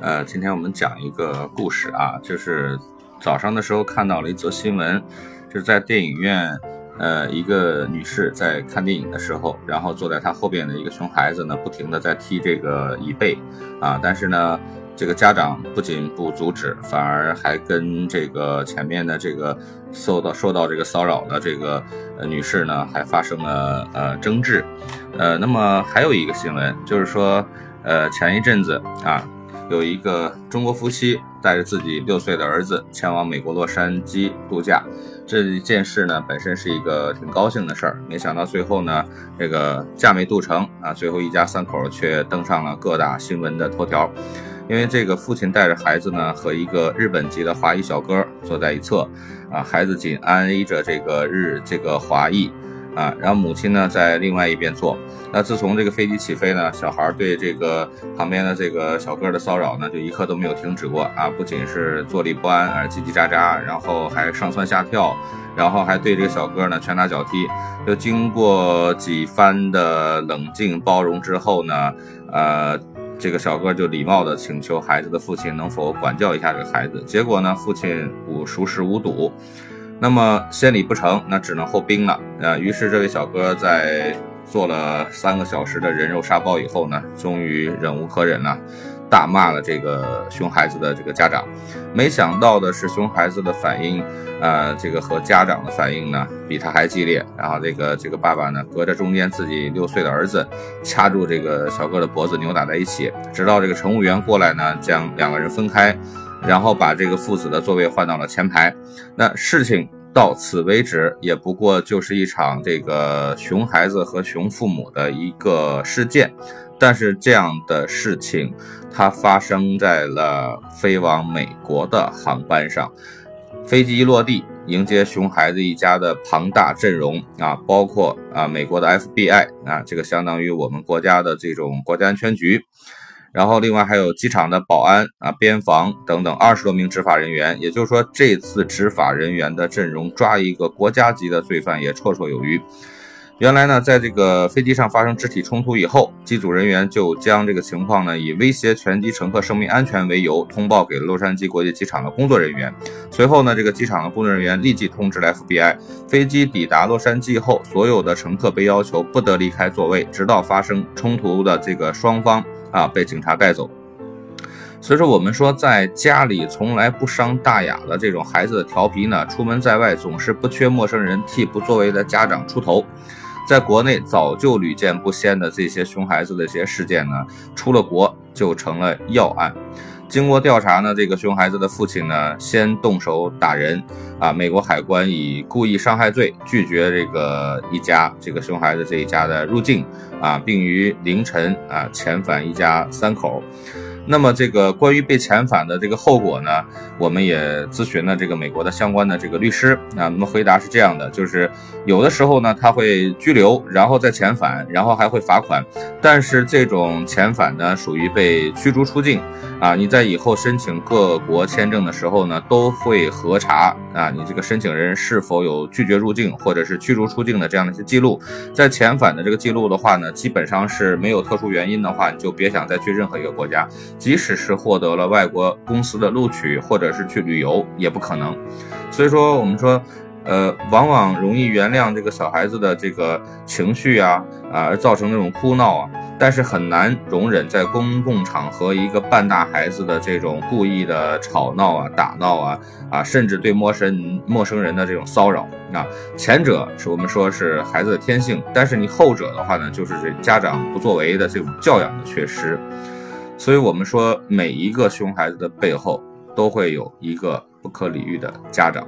呃，今天我们讲一个故事啊，就是早上的时候看到了一则新闻，就是在电影院，呃，一个女士在看电影的时候，然后坐在她后边的一个熊孩子呢，不停的在踢这个椅背啊，但是呢，这个家长不仅不阻止，反而还跟这个前面的这个受到受到这个骚扰的这个女士呢，还发生了呃争执，呃，那么还有一个新闻就是说，呃，前一阵子啊。有一个中国夫妻带着自己六岁的儿子前往美国洛杉矶度假，这件事呢本身是一个挺高兴的事儿，没想到最后呢这个假没度成啊，最后一家三口却登上了各大新闻的头条，因为这个父亲带着孩子呢和一个日本籍的华裔小哥坐在一侧，啊，孩子紧挨着这个日这个华裔。啊，然后母亲呢在另外一边坐。那自从这个飞机起飞呢，小孩对这个旁边的这个小哥的骚扰呢，就一刻都没有停止过啊！不仅是坐立不安，啊，叽叽喳喳，然后还上蹿下跳，然后还对这个小哥呢拳打脚踢。就经过几番的冷静包容之后呢，呃，这个小哥就礼貌的请求孩子的父亲能否管教一下这个孩子。结果呢，父亲无熟视无睹。那么先礼不成，那只能后兵了啊！于是这位小哥在做了三个小时的人肉沙包以后呢，终于忍无可忍了，大骂了这个熊孩子的这个家长。没想到的是，熊孩子的反应，呃，这个和家长的反应呢，比他还激烈。然后这个这个爸爸呢，隔着中间自己六岁的儿子，掐住这个小哥的脖子，扭打在一起，直到这个乘务员过来呢，将两个人分开。然后把这个父子的座位换到了前排，那事情到此为止，也不过就是一场这个熊孩子和熊父母的一个事件。但是这样的事情，它发生在了飞往美国的航班上。飞机一落地，迎接熊孩子一家的庞大阵容啊，包括啊美国的 FBI 啊，这个相当于我们国家的这种国家安全局。然后，另外还有机场的保安啊、边防等等二十多名执法人员，也就是说，这次执法人员的阵容抓一个国家级的罪犯也绰绰有余。原来呢，在这个飞机上发生肢体冲突以后，机组人员就将这个情况呢以威胁全机乘客生命安全为由通报给了洛杉矶国际机场的工作人员。随后呢，这个机场的工作人员立即通知了 FBI。飞机抵达洛杉矶后，所有的乘客被要求不得离开座位，直到发生冲突的这个双方。啊，被警察带走。所以说，我们说在家里从来不伤大雅的这种孩子的调皮呢，出门在外总是不缺陌生人替不作为的家长出头。在国内早就屡见不鲜的这些熊孩子的一些事件呢，出了国就成了要案。经过调查呢，这个熊孩子的父亲呢，先动手打人啊。美国海关以故意伤害罪拒绝这个一家这个熊孩子这一家的入境啊，并于凌晨啊遣返一家三口。那么这个关于被遣返的这个后果呢，我们也咨询了这个美国的相关的这个律师。啊，那么回答是这样的，就是有的时候呢他会拘留，然后再遣返，然后还会罚款，但是这种遣返呢属于被驱逐出境。啊，你在以后申请各国签证的时候呢都会核查。啊，你这个申请人是否有拒绝入境或者是驱逐出境的这样的一些记录，在遣返的这个记录的话呢，基本上是没有特殊原因的话，你就别想再去任何一个国家。即使是获得了外国公司的录取，或者是去旅游，也不可能。所以说，我们说，呃，往往容易原谅这个小孩子的这个情绪啊，啊，而造成那种哭闹啊，但是很难容忍在公共场合一个半大孩子的这种故意的吵闹啊、打闹啊，啊，甚至对陌生陌生人的这种骚扰啊。前者是我们说是孩子的天性，但是你后者的话呢，就是这家长不作为的这种教养的缺失。所以，我们说，每一个熊孩子的背后，都会有一个不可理喻的家长。